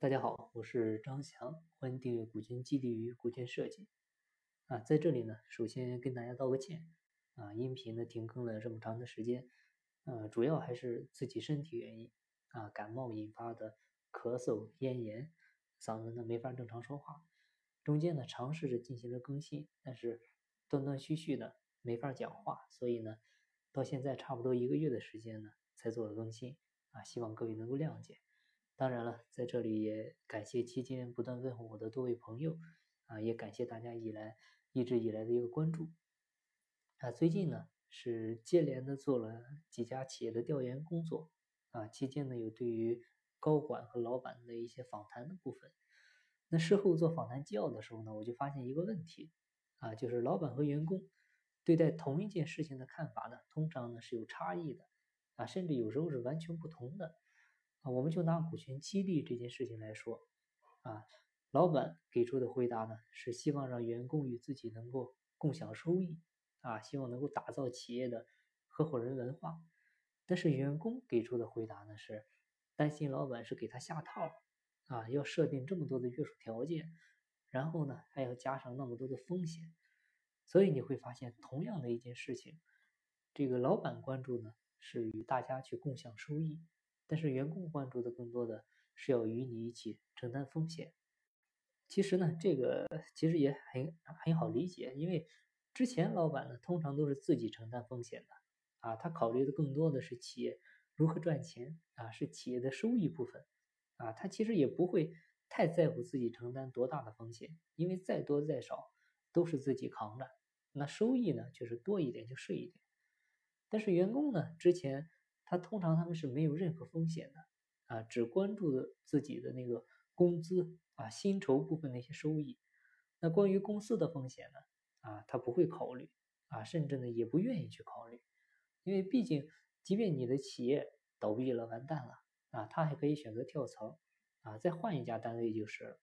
大家好，我是张翔，欢迎订阅古今基地与古建设计。啊，在这里呢，首先跟大家道个歉，啊，音频呢停更了这么长的时间，呃，主要还是自己身体原因，啊，感冒引发的咳嗽、咽炎，嗓子呢没法正常说话。中间呢尝试着进行了更新，但是断断续续的没法讲话，所以呢，到现在差不多一个月的时间呢才做了更新，啊，希望各位能够谅解。当然了，在这里也感谢期间不断问候我的多位朋友，啊，也感谢大家以来一直以来的一个关注。啊，最近呢是接连的做了几家企业的调研工作，啊，期间呢有对于高管和老板的一些访谈的部分。那事后做访谈纪要的时候呢，我就发现一个问题，啊，就是老板和员工对待同一件事情的看法呢，通常呢是有差异的，啊，甚至有时候是完全不同的。啊，我们就拿股权激励这件事情来说，啊，老板给出的回答呢是希望让员工与自己能够共享收益，啊，希望能够打造企业的合伙人文化。但是员工给出的回答呢是担心老板是给他下套，啊，要设定这么多的约束条件，然后呢还要加上那么多的风险。所以你会发现，同样的一件事情，这个老板关注呢是与大家去共享收益。但是员工关注的更多的是要与你一起承担风险。其实呢，这个其实也很很好理解，因为之前老板呢通常都是自己承担风险的啊，他考虑的更多的是企业如何赚钱啊，是企业的收益部分啊，他其实也不会太在乎自己承担多大的风险，因为再多再少都是自己扛着，那收益呢就是多一点就是一点。但是员工呢之前。他通常他们是没有任何风险的啊，只关注自己的那个工资啊、薪酬部分那些收益。那关于公司的风险呢啊，他不会考虑啊，甚至呢也不愿意去考虑，因为毕竟，即便你的企业倒闭了、完蛋了啊，他还可以选择跳槽啊，再换一家单位就是了。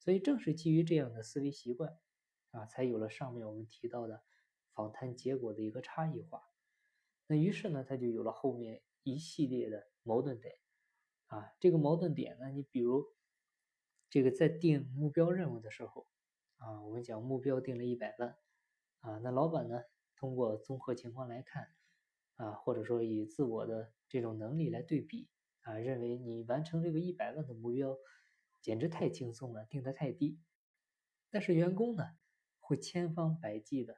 所以正是基于这样的思维习惯啊，才有了上面我们提到的访谈结果的一个差异化。那于是呢，他就有了后面。一系列的矛盾点啊，这个矛盾点呢，你比如这个在定目标任务的时候啊，我们讲目标定了一百万啊，那老板呢通过综合情况来看啊，或者说以自我的这种能力来对比啊，认为你完成这个一百万的目标简直太轻松了，定的太低。但是员工呢会千方百计的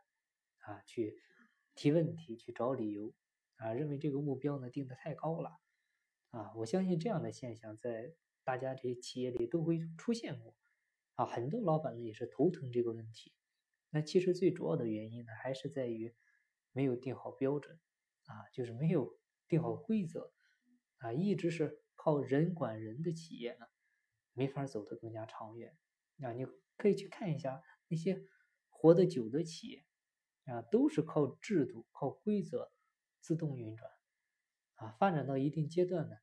啊去提问题，去找理由。啊，认为这个目标呢定的太高了，啊，我相信这样的现象在大家这些企业里都会出现过，啊，很多老板呢也是头疼这个问题。那其实最主要的原因呢，还是在于没有定好标准，啊，就是没有定好规则，啊，一直是靠人管人的企业呢，没法走得更加长远。啊，你可以去看一下那些活得久的企业，啊，都是靠制度、靠规则。自动运转，啊，发展到一定阶段呢，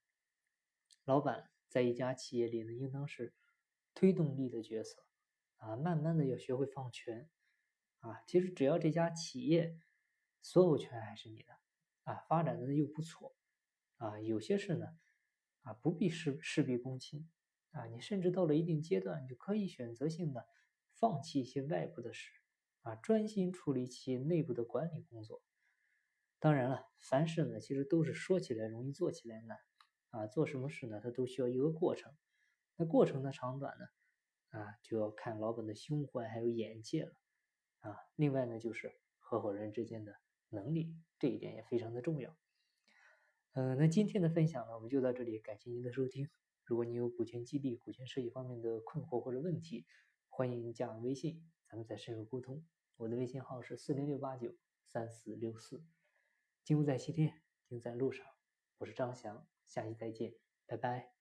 老板在一家企业里呢，应当是推动力的角色，啊，慢慢的要学会放权，啊，其实只要这家企业所有权还是你的，啊，发展的又不错，啊，有些事呢，啊，不必事事必躬亲，啊，你甚至到了一定阶段，你就可以选择性的放弃一些外部的事，啊，专心处理企业内部的管理工作。当然了，凡事呢，其实都是说起来容易，做起来难啊。做什么事呢，它都需要一个过程。那过程的长短呢，啊，就要看老板的胸怀还有眼界了啊。另外呢，就是合伙人之间的能力，这一点也非常的重要。嗯，那今天的分享呢，我们就到这里，感谢您的收听。如果你有股权激励、股权设计方面的困惑或者问题，欢迎加微信，咱们再深入沟通。我的微信号是四零六八九三四六四。金不在西天，金在路上。我是张翔，下期再见，拜拜。